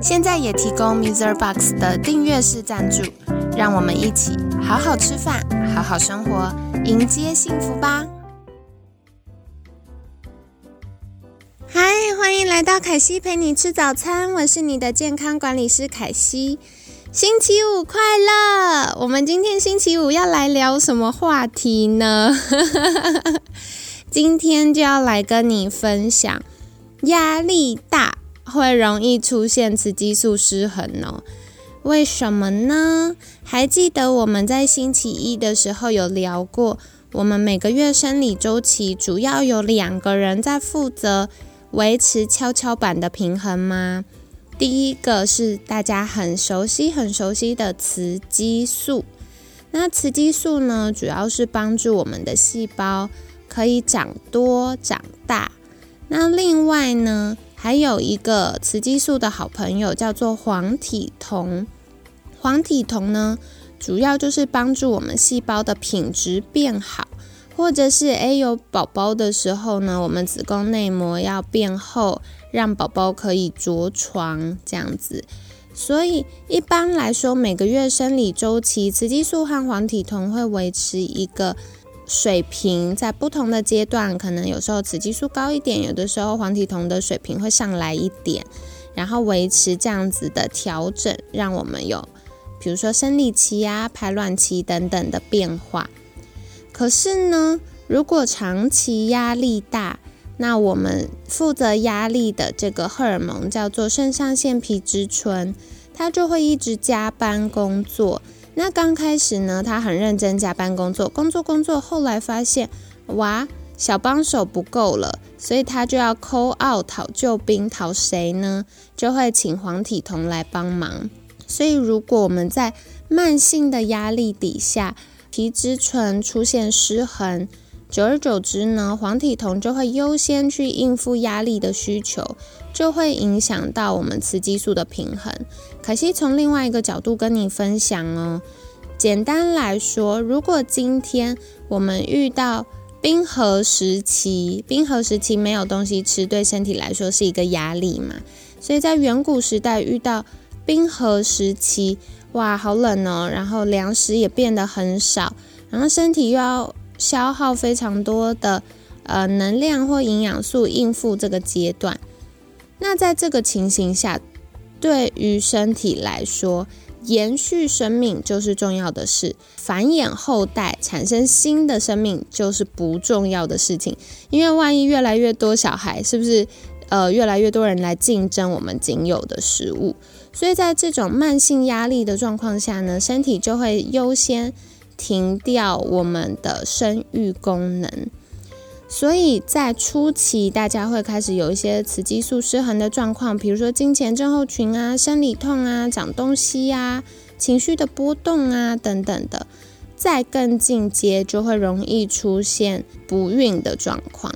现在也提供 Mr. Box 的订阅式赞助，让我们一起好好吃饭，好好生活，迎接幸福吧！嗨，欢迎来到凯西陪你吃早餐，我是你的健康管理师凯西。星期五快乐！我们今天星期五要来聊什么话题呢？今天就要来跟你分享，压力大会容易出现雌激素失衡哦。为什么呢？还记得我们在星期一的时候有聊过，我们每个月生理周期主要有两个人在负责维持跷跷板的平衡吗？第一个是大家很熟悉、很熟悉的雌激素。那雌激素呢，主要是帮助我们的细胞可以长多、长大。那另外呢，还有一个雌激素的好朋友叫做黄体酮。黄体酮呢，主要就是帮助我们细胞的品质变好，或者是诶有宝宝的时候呢，我们子宫内膜要变厚。让宝宝可以着床这样子，所以一般来说，每个月生理周期，雌激素和黄体酮会维持一个水平，在不同的阶段，可能有时候雌激素高一点，有的时候黄体酮的水平会上来一点，然后维持这样子的调整，让我们有比如说生理期啊、排卵期等等的变化。可是呢，如果长期压力大，那我们负责压力的这个荷尔蒙叫做肾上腺皮质醇，它就会一直加班工作。那刚开始呢，他很认真加班工作，工作工作，后来发现哇，小帮手不够了，所以他就要 call out 讨救兵，讨谁呢？就会请黄体酮来帮忙。所以如果我们在慢性的压力底下，皮质醇出现失衡。久而久之呢，黄体酮就会优先去应付压力的需求，就会影响到我们雌激素的平衡。可惜从另外一个角度跟你分享哦。简单来说，如果今天我们遇到冰河时期，冰河时期没有东西吃，对身体来说是一个压力嘛。所以在远古时代遇到冰河时期，哇，好冷哦，然后粮食也变得很少，然后身体又要。消耗非常多的呃能量或营养素应付这个阶段，那在这个情形下，对于身体来说，延续生命就是重要的事，繁衍后代、产生新的生命就是不重要的事情。因为万一越来越多小孩，是不是呃越来越多人来竞争我们仅有的食物？所以在这种慢性压力的状况下呢，身体就会优先。停掉我们的生育功能，所以在初期，大家会开始有一些雌激素失衡的状况，比如说经前症候群啊、生理痛啊、长东西呀、情绪的波动啊等等的。再更进阶，就会容易出现不孕的状况。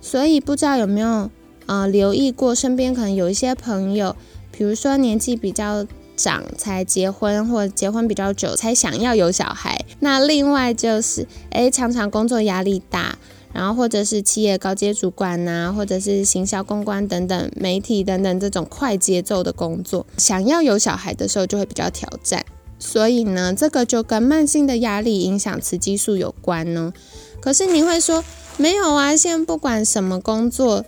所以不知道有没有呃留意过，身边可能有一些朋友，比如说年纪比较。长才结婚，或者结婚比较久才想要有小孩。那另外就是，诶，常常工作压力大，然后或者是企业高阶主管呐，或者是行销公关等等、媒体等等这种快节奏的工作，想要有小孩的时候就会比较挑战。所以呢，这个就跟慢性的压力影响雌激素有关呢。可是你会说没有啊？现在不管什么工作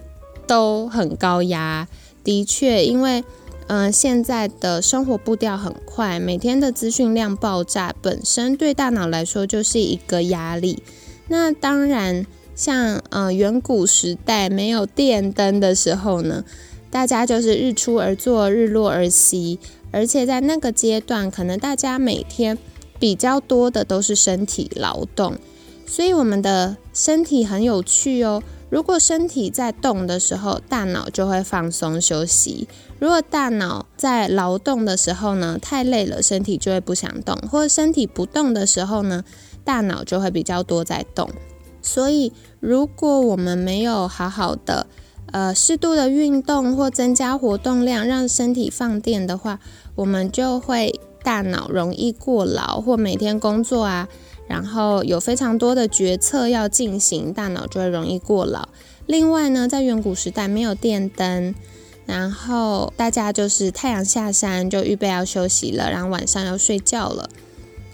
都很高压，的确，因为。嗯，现在的生活步调很快，每天的资讯量爆炸，本身对大脑来说就是一个压力。那当然，像呃远古时代没有电灯的时候呢，大家就是日出而作，日落而息，而且在那个阶段，可能大家每天比较多的都是身体劳动，所以我们的身体很有趣哦。如果身体在动的时候，大脑就会放松休息；如果大脑在劳动的时候呢，太累了，身体就会不想动；或者身体不动的时候呢，大脑就会比较多在动。所以，如果我们没有好好的呃适度的运动或增加活动量，让身体放电的话，我们就会大脑容易过劳，或每天工作啊。然后有非常多的决策要进行，大脑就会容易过劳。另外呢，在远古时代没有电灯，然后大家就是太阳下山就预备要休息了，然后晚上要睡觉了。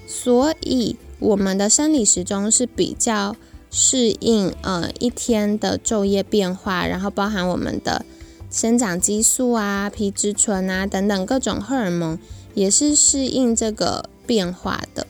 所以我们的生理时钟是比较适应呃一天的昼夜变化，然后包含我们的生长激素啊、皮质醇啊等等各种荷尔蒙，也是适应这个变化的。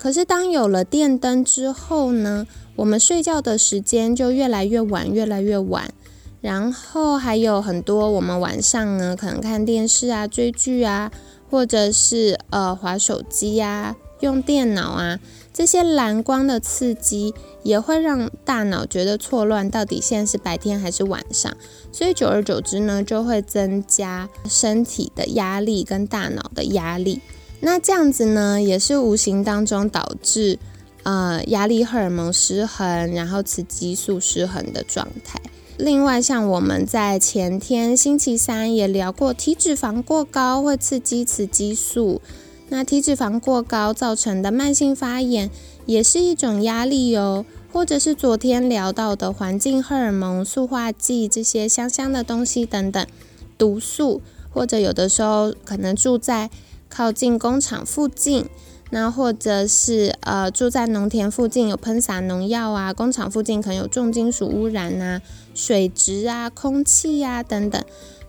可是，当有了电灯之后呢，我们睡觉的时间就越来越晚，越来越晚。然后还有很多，我们晚上呢可能看电视啊、追剧啊，或者是呃划手机啊、用电脑啊，这些蓝光的刺激也会让大脑觉得错乱，到底现在是白天还是晚上？所以久而久之呢，就会增加身体的压力跟大脑的压力。那这样子呢，也是无形当中导致，呃，压力荷尔蒙失衡，然后雌激素失衡的状态。另外，像我们在前天星期三也聊过，体脂肪过高会刺激雌激素，那体脂肪过高造成的慢性发炎也是一种压力哦。或者是昨天聊到的环境荷尔蒙、塑化剂这些香香的东西等等，毒素，或者有的时候可能住在。靠近工厂附近，那或者是呃住在农田附近有喷洒农药啊，工厂附近可能有重金属污染呐，水质啊、空气呀等等，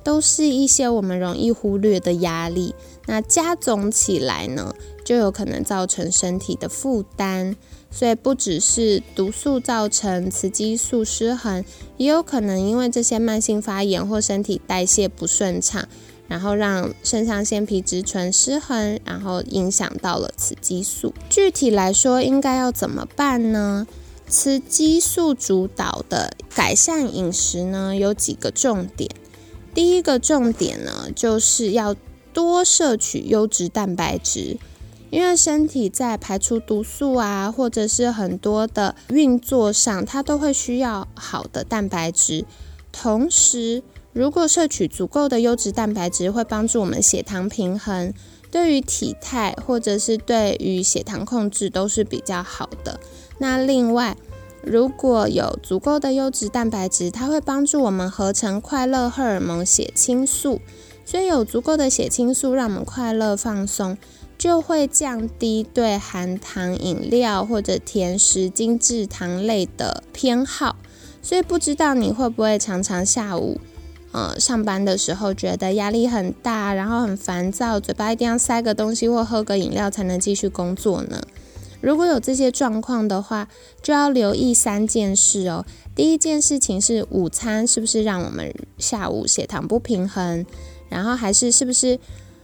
都是一些我们容易忽略的压力。那加总起来呢，就有可能造成身体的负担。所以不只是毒素造成雌激素失衡，也有可能因为这些慢性发炎或身体代谢不顺畅。然后让肾上腺皮质醇失衡，然后影响到了雌激素。具体来说，应该要怎么办呢？雌激素主导的改善饮食呢，有几个重点。第一个重点呢，就是要多摄取优质蛋白质，因为身体在排出毒素啊，或者是很多的运作上，它都会需要好的蛋白质，同时。如果摄取足够的优质蛋白质，会帮助我们血糖平衡，对于体态或者是对于血糖控制都是比较好的。那另外，如果有足够的优质蛋白质，它会帮助我们合成快乐荷尔蒙血清素，所以有足够的血清素让我们快乐放松，就会降低对含糖饮料或者甜食、精制糖类的偏好。所以不知道你会不会常常下午。呃，上班的时候觉得压力很大，然后很烦躁，嘴巴一定要塞个东西或喝个饮料才能继续工作呢。如果有这些状况的话，就要留意三件事哦。第一件事情是午餐是不是让我们下午血糖不平衡，然后还是是不是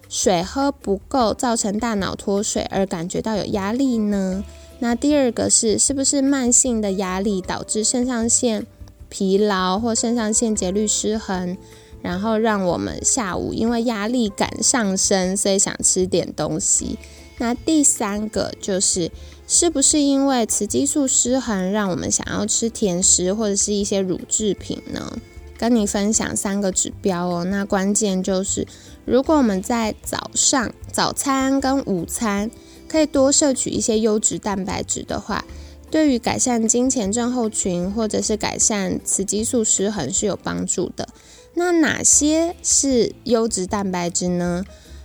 水喝不够造成大脑脱水而感觉到有压力呢？那第二个是是不是慢性的压力导致肾上腺？疲劳或肾上腺节律失衡，然后让我们下午因为压力感上升，所以想吃点东西。那第三个就是，是不是因为雌激素失衡，让我们想要吃甜食或者是一些乳制品呢？跟你分享三个指标哦。那关键就是，如果我们在早上早餐跟午餐可以多摄取一些优质蛋白质的话。对于改善金钱症候群，或者是改善雌激素失衡是有帮助的。那哪些是优质蛋白质呢？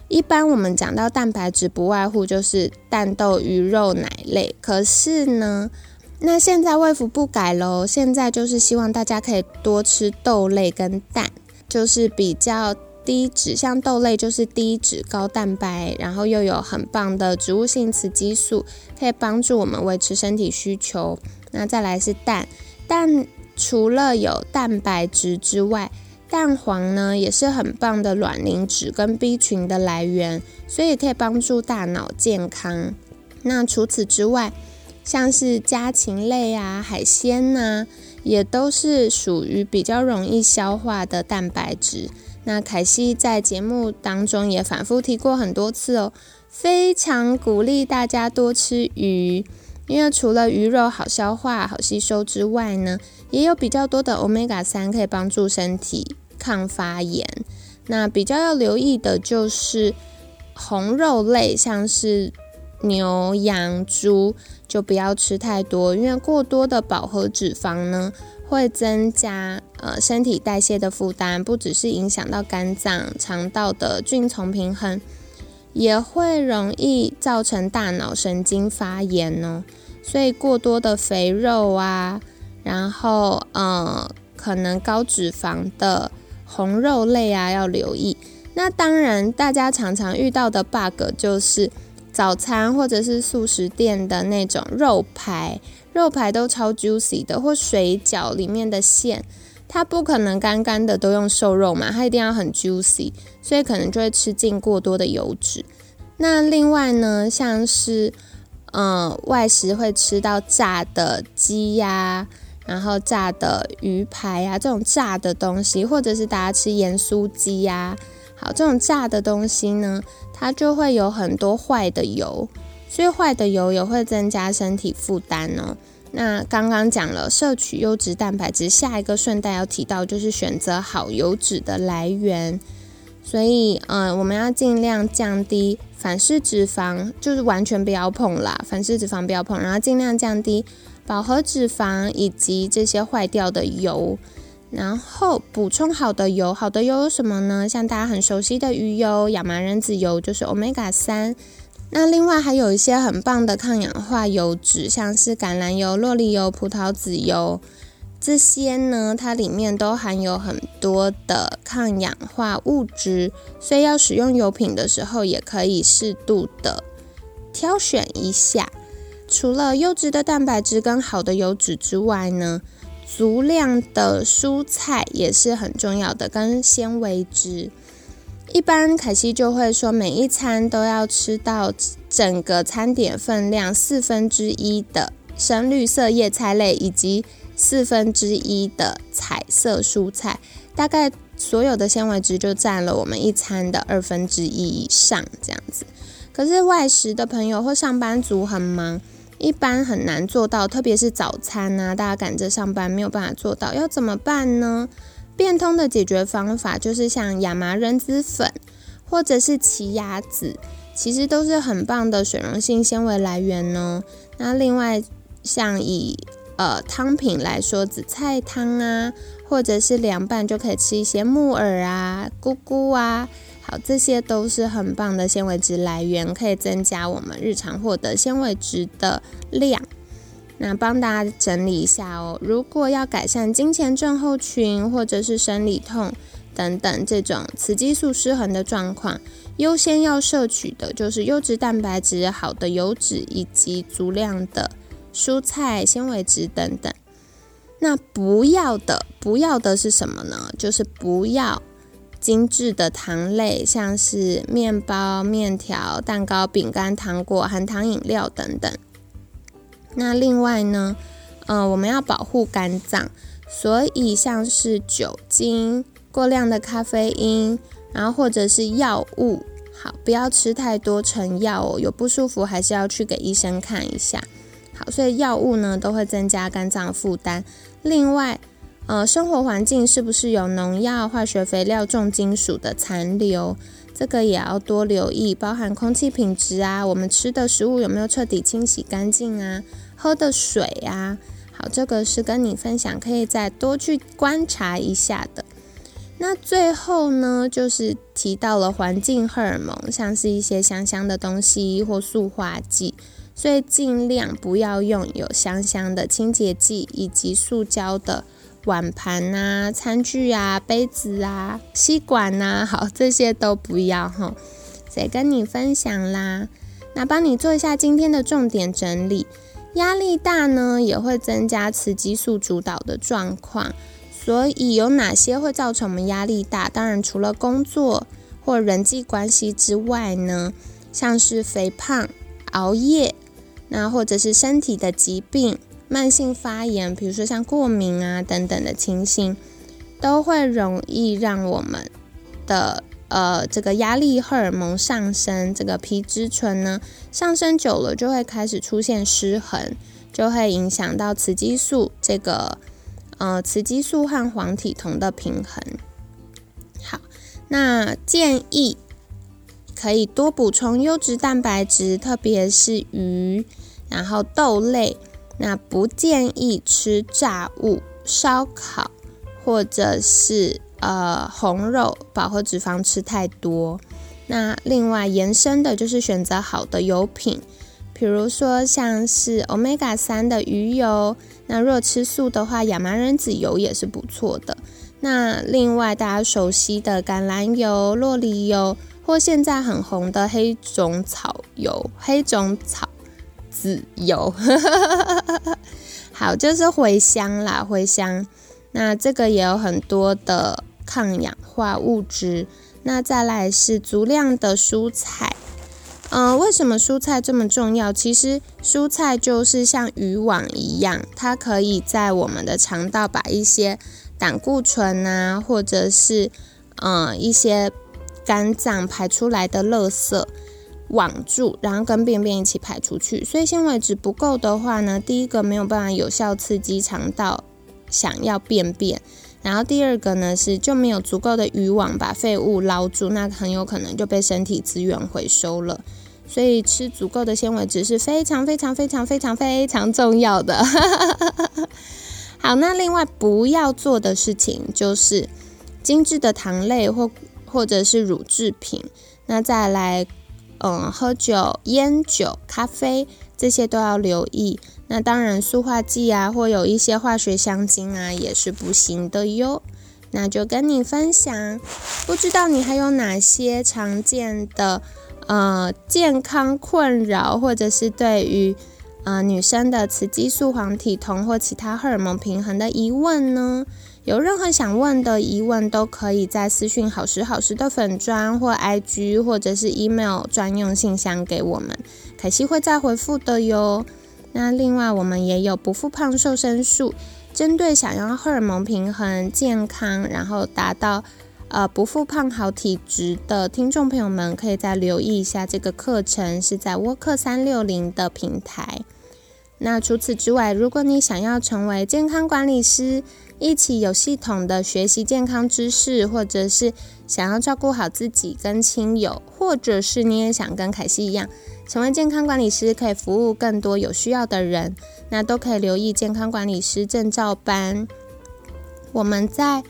一般我们讲到蛋白质，不外乎就是蛋、豆、鱼、肉、奶类。可是呢，那现在卫福不改喽，现在就是希望大家可以多吃豆类跟蛋，就是比较。低脂像豆类就是低脂高蛋白，然后又有很棒的植物性雌激素，可以帮助我们维持身体需求。那再来是蛋，蛋除了有蛋白质之外，蛋黄呢也是很棒的卵磷脂跟 B 群的来源，所以可以帮助大脑健康。那除此之外，像是家禽类啊、海鲜呐。也都是属于比较容易消化的蛋白质。那凯西在节目当中也反复提过很多次哦，非常鼓励大家多吃鱼，因为除了鱼肉好消化、好吸收之外呢，也有比较多的 omega 三可以帮助身体抗发炎。那比较要留意的就是红肉类，像是牛、羊、猪，就不要吃太多，因为过多的饱和脂肪呢。会增加呃身体代谢的负担，不只是影响到肝脏、肠道的菌丛平衡，也会容易造成大脑神经发炎哦。所以过多的肥肉啊，然后呃可能高脂肪的红肉类啊要留意。那当然，大家常常遇到的 bug 就是早餐或者是素食店的那种肉排。肉排都超 juicy 的，或水饺里面的馅，它不可能干干的都用瘦肉嘛，它一定要很 juicy，所以可能就会吃进过多的油脂。那另外呢，像是嗯外食会吃到炸的鸡呀，然后炸的鱼排呀，这种炸的东西，或者是大家吃盐酥鸡呀，好，这种炸的东西呢，它就会有很多坏的油。所以坏的油也会增加身体负担哦。那刚刚讲了摄取优质蛋白质，下一个顺带要提到就是选择好油脂的来源。所以，呃，我们要尽量降低反式脂肪，就是完全不要碰啦，反式脂肪不要碰，然后尽量降低饱和脂肪以及这些坏掉的油，然后补充好的油。好的油有什么呢？像大家很熟悉的鱼油、亚麻仁籽油，就是 omega 三。那另外还有一些很棒的抗氧化油脂，像是橄榄油、洛梨油、葡萄籽油，这些呢，它里面都含有很多的抗氧化物质，所以要使用油品的时候，也可以适度的挑选一下。除了优质的蛋白质跟好的油脂之外呢，足量的蔬菜也是很重要的，跟纤维质。一般凯西就会说，每一餐都要吃到整个餐点分量四分之一的深绿色叶菜类，以及四分之一的彩色蔬菜，大概所有的纤维质就占了我们一餐的二分之一以上这样子。可是外食的朋友或上班族很忙，一般很难做到，特别是早餐啊，大家赶着上班没有办法做到，要怎么办呢？变通的解决方法就是像亚麻仁籽粉，或者是奇亚籽，其实都是很棒的水溶性纤维来源哦。那另外像以呃汤品来说，紫菜汤啊，或者是凉拌就可以吃一些木耳啊、菇菇啊，好，这些都是很棒的纤维质来源，可以增加我们日常获得纤维质的量。那帮大家整理一下哦。如果要改善金钱症候群或者是生理痛等等这种雌激素失衡的状况，优先要摄取的就是优质蛋白质、好的油脂以及足量的蔬菜、纤维质等等。那不要的，不要的是什么呢？就是不要精致的糖类，像是面包、面条、蛋糕、饼干、糖果、含糖饮料等等。那另外呢，呃，我们要保护肝脏，所以像是酒精、过量的咖啡因，然后或者是药物，好，不要吃太多成药哦。有不舒服还是要去给医生看一下。好，所以药物呢都会增加肝脏负担。另外，呃，生活环境是不是有农药、化学肥料、重金属的残留？这个也要多留意，包含空气品质啊，我们吃的食物有没有彻底清洗干净啊，喝的水啊，好，这个是跟你分享，可以再多去观察一下的。那最后呢，就是提到了环境荷尔蒙，像是一些香香的东西或塑化剂，所以尽量不要用有香香的清洁剂以及塑胶的。碗盘啊、餐具啊、杯子啊、吸管呐，好，这些都不要哈。谁跟你分享啦？那帮你做一下今天的重点整理。压力大呢，也会增加雌激素主导的状况。所以有哪些会造成我们压力大？当然，除了工作或人际关系之外呢，像是肥胖、熬夜，那或者是身体的疾病。慢性发炎，比如说像过敏啊等等的情形，都会容易让我们的呃这个压力荷尔蒙上升，这个皮质醇呢上升久了就会开始出现失衡，就会影响到雌激素这个呃雌激素和黄体酮的平衡。好，那建议可以多补充优质蛋白质，特别是鱼，然后豆类。那不建议吃炸物、烧烤，或者是呃红肉，饱和脂肪吃太多。那另外延伸的就是选择好的油品，比如说像是 omega 三的鱼油。那若吃素的话，亚麻仁籽油也是不错的。那另外大家熟悉的橄榄油、洛梨油，或现在很红的黑种草油、黑种草。籽油，好，就是茴香啦，茴香。那这个也有很多的抗氧化物质。那再来是足量的蔬菜。嗯，为什么蔬菜这么重要？其实蔬菜就是像渔网一样，它可以在我们的肠道把一些胆固醇啊，或者是嗯一些肝脏排出来的垃圾。网住，然后跟便便一起排出去。所以纤维质不够的话呢，第一个没有办法有效刺激肠道想要便便，然后第二个呢是就没有足够的渔网把废物捞住，那很有可能就被身体资源回收了。所以吃足够的纤维质是非常非常非常非常非常重要的。好，那另外不要做的事情就是精致的糖类或或者是乳制品。那再来。嗯，喝酒、烟酒、咖啡这些都要留意。那当然，塑化剂啊，或有一些化学香精啊，也是不行的哟。那就跟你分享，不知道你还有哪些常见的呃健康困扰，或者是对于呃女生的雌激素、黄体酮或其他荷尔蒙平衡的疑问呢？有任何想问的疑问，都可以在私讯好时好时的粉砖或 IG，或者是 email 专用信箱给我们，凯西会再回复的哟。那另外，我们也有不复胖瘦身术，针对想要荷尔蒙平衡、健康，然后达到呃不复胖好体质的听众朋友们，可以再留意一下这个课程，是在沃克三六零的平台。那除此之外，如果你想要成为健康管理师，一起有系统的学习健康知识，或者是想要照顾好自己跟亲友，或者是你也想跟凯西一样成为健康管理师，可以服务更多有需要的人，那都可以留意健康管理师证照班。我们在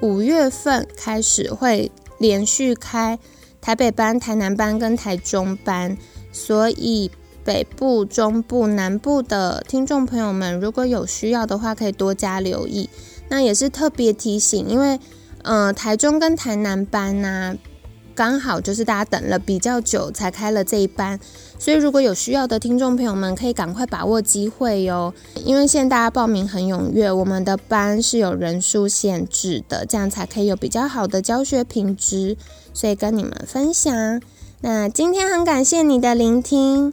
五月份开始会连续开台北班、台南班跟台中班，所以。北部、中部、南部的听众朋友们，如果有需要的话，可以多加留意。那也是特别提醒，因为，呃，台中跟台南班呢，刚好就是大家等了比较久才开了这一班，所以如果有需要的听众朋友们，可以赶快把握机会哟。因为现在大家报名很踊跃，我们的班是有人数限制的，这样才可以有比较好的教学品质，所以跟你们分享。那今天很感谢你的聆听。